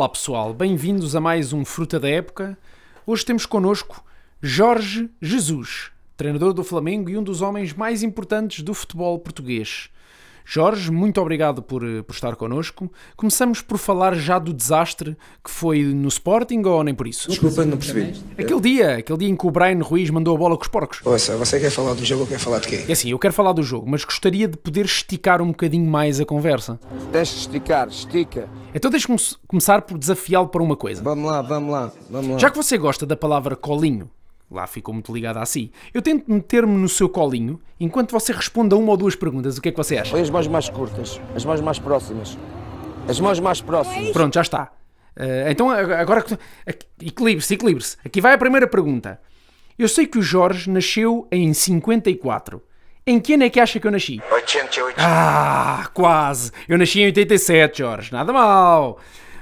Olá pessoal, bem-vindos a mais um Fruta da Época. Hoje temos connosco Jorge Jesus, treinador do Flamengo e um dos homens mais importantes do futebol português. Jorge, muito obrigado por, eh, por estar connosco. Começamos por falar já do desastre que foi no Sporting ou nem por isso? Desculpa, não percebi. Aquele dia, aquele dia em que o Brian Ruiz mandou a bola com os porcos. Ouça, você quer falar do jogo ou quer falar de quê? É assim, eu quero falar do jogo, mas gostaria de poder esticar um bocadinho mais a conversa. Deixa esticar, estica. Então deixe-me começar por desafiá-lo para uma coisa. Vamos lá, vamos lá, vamos lá. Já que você gosta da palavra colinho, lá ficou muito ligado a si, eu tento meter-me no seu colinho enquanto você responde a uma ou duas perguntas. O que é que você acha? Põe as mãos mais curtas, as mãos mais próximas. As mãos mais próximas. Pronto, já está. Eh, então agora aqui- equilibre-se, equilibre-se. Aqui vai a primeira pergunta. Eu sei que o Jorge nasceu em 54. Em que ano é que acha que eu nasci? 88. Ah, quase. Eu nasci em 87, Jorge. Nada mal.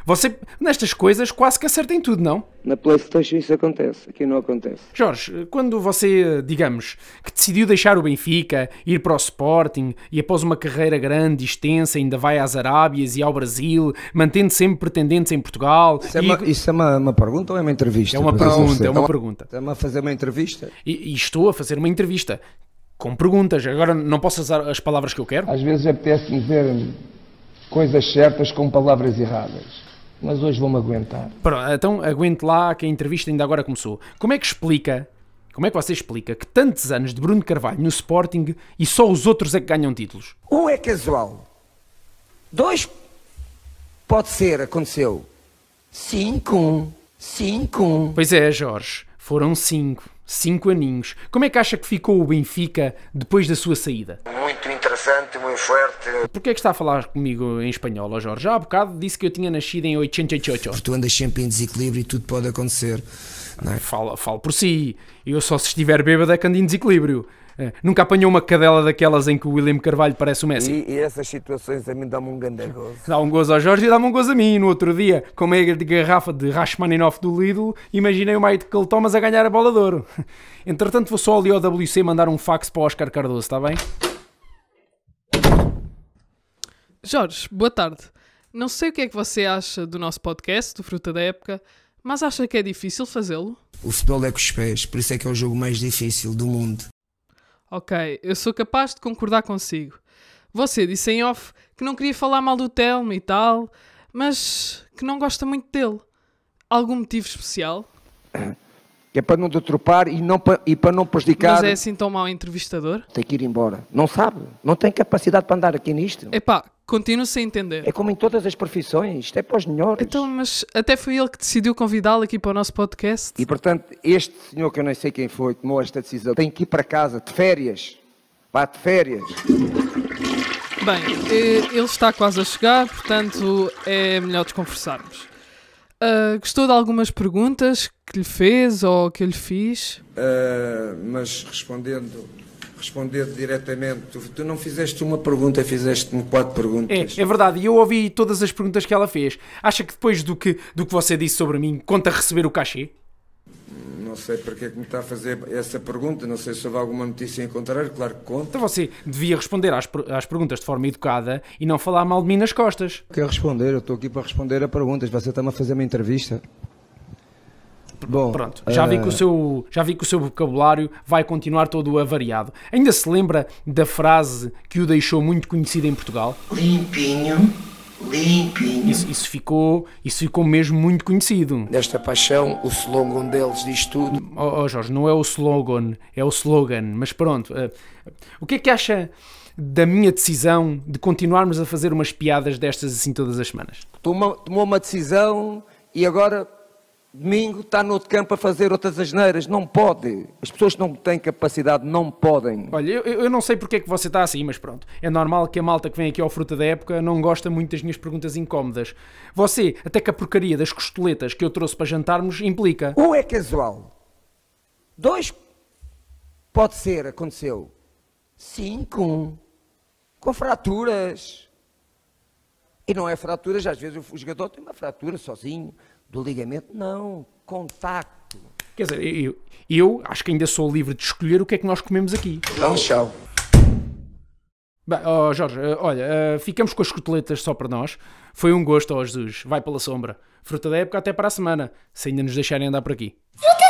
Você, nestas coisas, quase que acerta em tudo, não? Na Playstation isso acontece, aqui não acontece. Jorge, quando você, digamos, que decidiu deixar o Benfica, ir para o Sporting e após uma carreira grande e extensa ainda vai às Arábias e ao Brasil, mantendo sempre pretendentes em Portugal. Isso é, e- uma, isso é uma, uma pergunta ou é uma entrevista? É uma pergunta, é uma pergunta. Está-me a fazer uma entrevista? E, e estou a fazer uma entrevista com perguntas. Agora não posso usar as palavras que eu quero? Às vezes apetece-me dizer coisas certas com palavras erradas. Mas hoje vou-me aguentar. Pronto, então aguente lá que a entrevista ainda agora começou. Como é que explica, como é que você explica que tantos anos de Bruno Carvalho no Sporting e só os outros é que ganham títulos? Um é casual. Dois pode ser, aconteceu. Cinco. Cinco. Pois é, Jorge, foram cinco. Cinco aninhos. Como é que acha que ficou o Benfica depois da sua saída? Muito interessante, muito forte. Porquê é que está a falar comigo em espanhol, Jorge? Já há bocado disse que eu tinha nascido em 88. Tu andas sempre em desequilíbrio e tudo pode acontecer. Não é? Fala, falo por si. Eu só se estiver bêbado é que ando em desequilíbrio. Eh, Nunca apanhou uma cadela daquelas em que o William Carvalho parece o Messi? E, e essas situações a mim dão-me um grande gozo. Dá um gozo ao Jorge e dá-me um gozo a mim. No outro dia, com meia de garrafa de Rachmaninoff do Lidl, imaginei o Michael Thomas a ganhar a bola de ouro. Entretanto, vou só ali ao WC mandar um fax para o Oscar Cardoso, está bem? Jorge, boa tarde. Não sei o que é que você acha do nosso podcast, do Fruta da Época, mas acha que é difícil fazê-lo? O futebol é com os pés, por isso é que é o jogo mais difícil do mundo. Ok, eu sou capaz de concordar consigo. Você disse em off que não queria falar mal do Telmo e tal, mas que não gosta muito dele. Algum motivo especial? Que é para não detropar e, não, pa- e para não prejudicar. Mas é assim tão mau entrevistador? Tem que ir embora. Não sabe? Não tem capacidade para andar aqui nisto? Epá, continuo sem entender. É como em todas as profissões. Isto é para os melhores. Então, mas até foi ele que decidiu convidá-lo aqui para o nosso podcast? E portanto, este senhor que eu nem sei quem foi, tomou esta decisão, tem que ir para casa de férias. Vá de férias. Bem, eh, ele está quase a chegar, portanto é melhor desconversarmos. Ah, gostou de algumas perguntas que lhe fez ou que eu lhe fiz? Ah, mas respondendo, respondendo diretamente, tu, tu não fizeste uma pergunta, fizeste-me quatro perguntas. É, é verdade, e eu ouvi todas as perguntas que ela fez. Acha que depois do que, do que você disse sobre mim, conta receber o cachê? Não sei porque é que me está a fazer essa pergunta, não sei se houve alguma notícia em contrário, claro que conta. Então você devia responder às, às perguntas de forma educada e não falar mal de mim nas costas. Quero responder, eu estou aqui para responder a perguntas, você está-me a fazer uma entrevista. Bom, Pronto, já vi, que o seu, já vi que o seu vocabulário vai continuar todo avariado. Ainda se lembra da frase que o deixou muito conhecido em Portugal? Limpinho, limpinho. Isso, isso ficou, isso ficou mesmo muito conhecido. Desta paixão, o slogan deles diz tudo. Oh, oh, Jorge, não é o slogan, é o slogan. Mas pronto, eh, o que é que acha da minha decisão de continuarmos a fazer umas piadas destas assim todas as semanas? tomou, tomou uma decisão e agora, domingo, está no outro campo a fazer outras asneiras. Não pode. As pessoas que não têm capacidade não podem. Olha, eu, eu não sei porque é que você está assim, mas pronto. É normal que a malta que vem aqui ao Fruta da Época não gosta muito das minhas perguntas incómodas. Você, até que a porcaria das costeletas que eu trouxe para jantarmos implica. Um é casual. Dois pode ser, aconteceu. Cinco com fraturas. E não é fraturas, às vezes o jogador tem uma fratura sozinho do ligamento. Não, contacto. Quer dizer, eu, eu acho que ainda sou livre de escolher o que é que nós comemos aqui. Então, tchau. Bem, oh Jorge, eh, olha, eh, ficamos com as coteletas só para nós. Foi um gosto, ó Jesus. Vai pela sombra. Fruta da época até para a semana, se ainda nos deixarem andar por aqui. Fruta